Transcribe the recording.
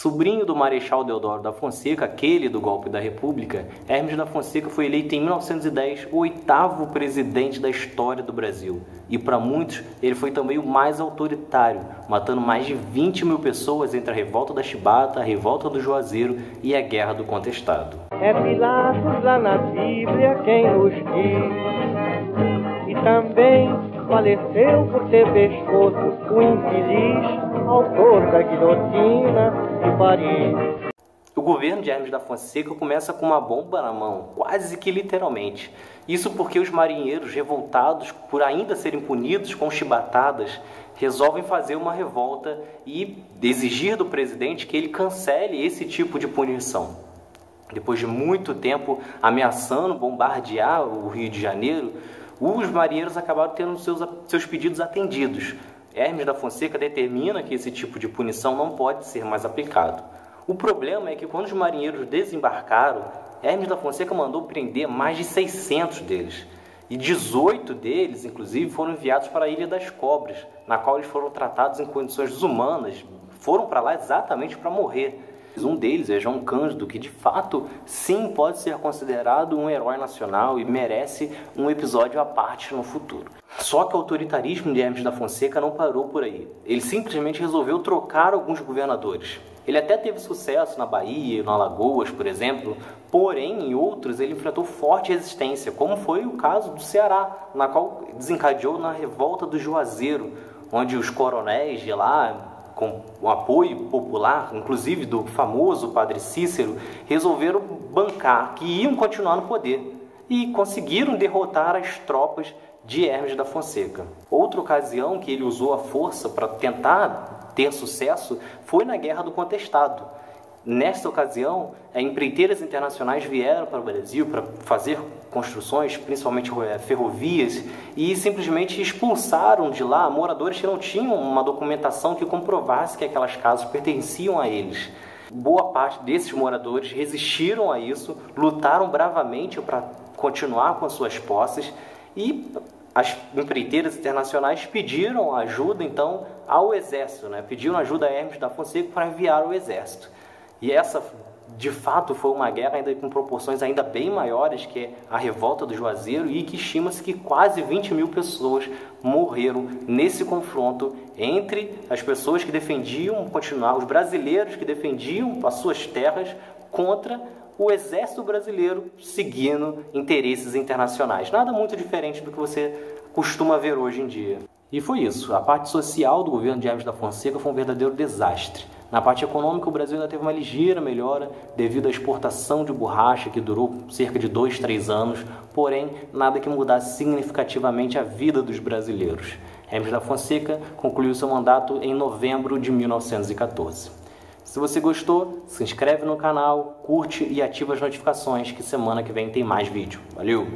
Sobrinho do Marechal Deodoro da Fonseca, aquele do golpe da República, Hermes da Fonseca foi eleito em 1910 o oitavo presidente da história do Brasil. E para muitos, ele foi também o mais autoritário, matando mais de 20 mil pessoas entre a revolta da Chibata, a revolta do Juazeiro e a Guerra do Contestado. É Pilatos lá na Bíblia quem nos diz, e também faleceu por ter pescoço o infeliz autor da guilhotina de Paris. O governo de Hermes da Fonseca começa com uma bomba na mão, quase que literalmente. Isso porque os marinheiros, revoltados por ainda serem punidos com chibatadas, resolvem fazer uma revolta e exigir do presidente que ele cancele esse tipo de punição. Depois de muito tempo ameaçando bombardear o Rio de Janeiro, os marinheiros acabaram tendo seus, seus pedidos atendidos, Hermes da Fonseca determina que esse tipo de punição não pode ser mais aplicado. O problema é que quando os marinheiros desembarcaram, Hermes da Fonseca mandou prender mais de 600 deles. E 18 deles, inclusive, foram enviados para a Ilha das Cobras, na qual eles foram tratados em condições desumanas, foram para lá exatamente para morrer. Um deles é João Cândido, que de fato sim pode ser considerado um herói nacional e merece um episódio à parte no futuro. Só que o autoritarismo de Hermes da Fonseca não parou por aí. Ele simplesmente resolveu trocar alguns governadores. Ele até teve sucesso na Bahia, no Alagoas, por exemplo, porém em outros ele enfrentou forte resistência, como foi o caso do Ceará, na qual desencadeou na revolta do Juazeiro, onde os coronéis de lá com o apoio popular, inclusive do famoso padre Cícero, resolveram bancar que iam continuar no poder e conseguiram derrotar as tropas de Hermes da Fonseca. Outra ocasião que ele usou a força para tentar ter sucesso foi na Guerra do Contestado, Nesta ocasião, empreiteiras internacionais vieram para o Brasil para fazer construções, principalmente eh, ferrovias, e simplesmente expulsaram de lá moradores que não tinham uma documentação que comprovasse que aquelas casas pertenciam a eles. Boa parte desses moradores resistiram a isso, lutaram bravamente para continuar com as suas posses e as empreiteiras internacionais pediram ajuda então ao exército, né? pediram ajuda a Hermes da Fonseca para enviar o exército. E essa, de fato, foi uma guerra ainda com proporções ainda bem maiores que a revolta do Juazeiro e que estima-se que quase 20 mil pessoas morreram nesse confronto entre as pessoas que defendiam continuar, os brasileiros que defendiam as suas terras contra o exército brasileiro seguindo interesses internacionais. Nada muito diferente do que você costuma ver hoje em dia. E foi isso. A parte social do governo de Hermes da Fonseca foi um verdadeiro desastre. Na parte econômica, o Brasil ainda teve uma ligeira melhora devido à exportação de borracha, que durou cerca de dois, três anos, porém, nada que mudasse significativamente a vida dos brasileiros. Hermes da Fonseca concluiu seu mandato em novembro de 1914. Se você gostou, se inscreve no canal, curte e ativa as notificações que semana que vem tem mais vídeo. Valeu!